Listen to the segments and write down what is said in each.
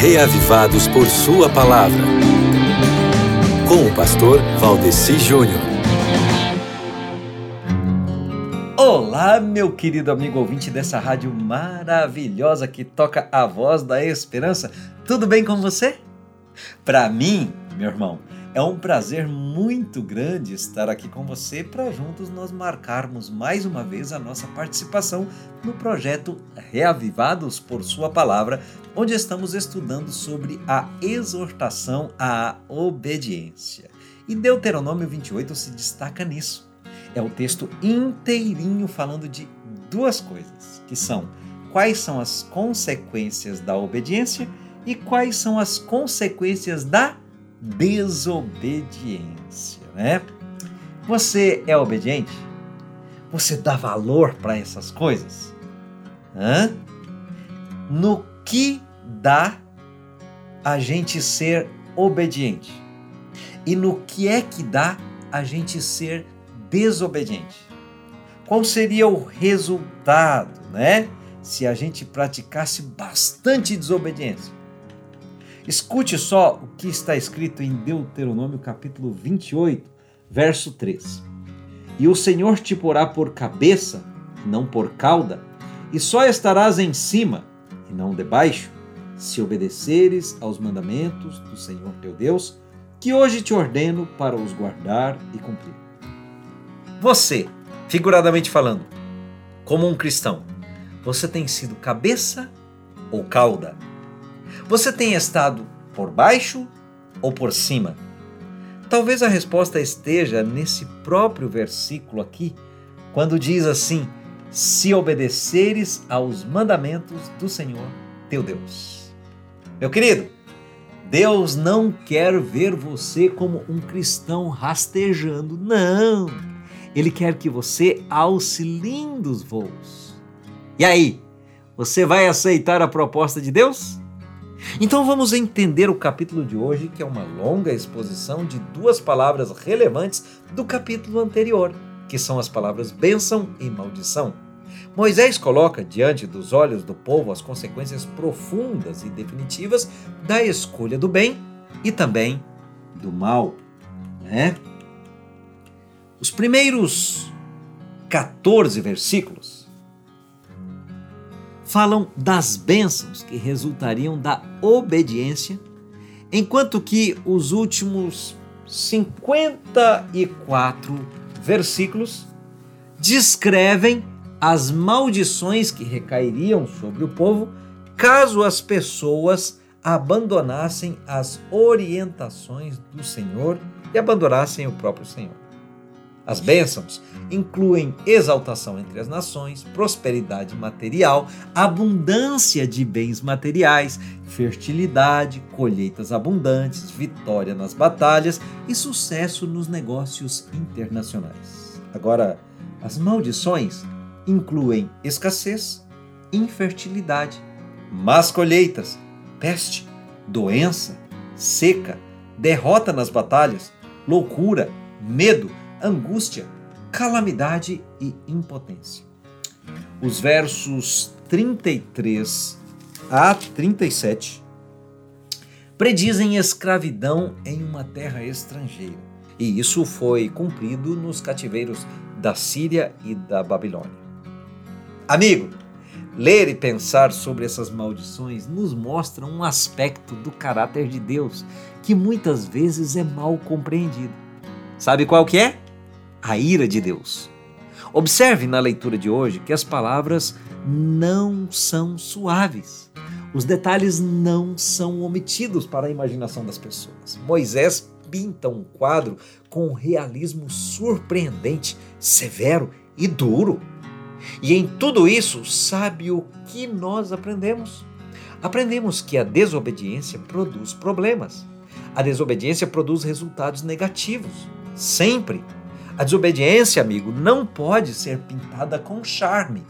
reavivados por Sua palavra. Com o pastor Valdeci Júnior. Olá, meu querido amigo ouvinte dessa rádio maravilhosa que toca a voz da esperança. Tudo bem com você? Para mim, meu irmão, é um prazer muito grande estar aqui com você para juntos nós marcarmos mais uma vez a nossa participação no projeto Reavivados por Sua Palavra, onde estamos estudando sobre a exortação à obediência. E Deuteronômio 28 se destaca nisso. É o texto inteirinho falando de duas coisas, que são quais são as consequências da obediência e quais são as consequências da desobediência, né? Você é obediente? Você dá valor para essas coisas? Hã? No que dá a gente ser obediente? E no que é que dá a gente ser desobediente? Qual seria o resultado, né? Se a gente praticasse bastante desobediência? Escute só o que está escrito em Deuteronômio capítulo 28, verso 3. E o Senhor te porá por cabeça, não por cauda, e só estarás em cima, e não debaixo, se obedeceres aos mandamentos do Senhor teu Deus, que hoje te ordeno para os guardar e cumprir. Você, figuradamente falando, como um cristão, você tem sido cabeça ou cauda? Você tem estado por baixo ou por cima? Talvez a resposta esteja nesse próprio versículo aqui, quando diz assim: Se obedeceres aos mandamentos do Senhor teu Deus. Meu querido, Deus não quer ver você como um cristão rastejando, não. Ele quer que você alce lindos voos. E aí, você vai aceitar a proposta de Deus? Então vamos entender o capítulo de hoje, que é uma longa exposição de duas palavras relevantes do capítulo anterior, que são as palavras bênção e maldição. Moisés coloca diante dos olhos do povo as consequências profundas e definitivas da escolha do bem e também do mal. Né? Os primeiros 14 versículos falam das bênçãos que resultariam da obediência, enquanto que os últimos 54 versículos descrevem as maldições que recairiam sobre o povo caso as pessoas abandonassem as orientações do Senhor e abandonassem o próprio Senhor. As bênçãos incluem exaltação entre as nações, prosperidade material, abundância de bens materiais, fertilidade, colheitas abundantes, vitória nas batalhas e sucesso nos negócios internacionais. Agora, as maldições incluem escassez, infertilidade, más colheitas, peste, doença, seca, derrota nas batalhas, loucura, medo, angústia, calamidade e impotência. Os versos 33 a 37 predizem escravidão em uma terra estrangeira. E isso foi cumprido nos cativeiros da Síria e da Babilônia. Amigo, ler e pensar sobre essas maldições nos mostra um aspecto do caráter de Deus que muitas vezes é mal compreendido. Sabe qual que é? A ira de Deus. Observe na leitura de hoje que as palavras não são suaves. Os detalhes não são omitidos para a imaginação das pessoas. Moisés pinta um quadro com um realismo surpreendente, severo e duro. E em tudo isso, sabe o que nós aprendemos? Aprendemos que a desobediência produz problemas. A desobediência produz resultados negativos, sempre a desobediência, amigo, não pode ser pintada com charme.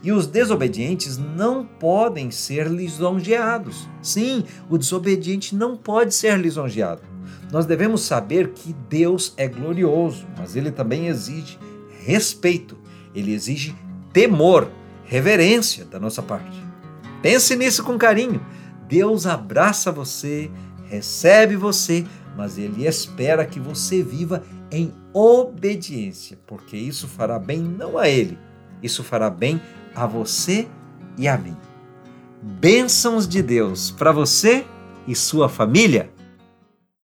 E os desobedientes não podem ser lisonjeados. Sim, o desobediente não pode ser lisonjeado. Nós devemos saber que Deus é glorioso, mas ele também exige respeito, ele exige temor, reverência da nossa parte. Pense nisso com carinho. Deus abraça você, recebe você, mas Ele espera que você viva em obediência, porque isso fará bem não a Ele, isso fará bem a você e a mim. Bênçãos de Deus para você e sua família.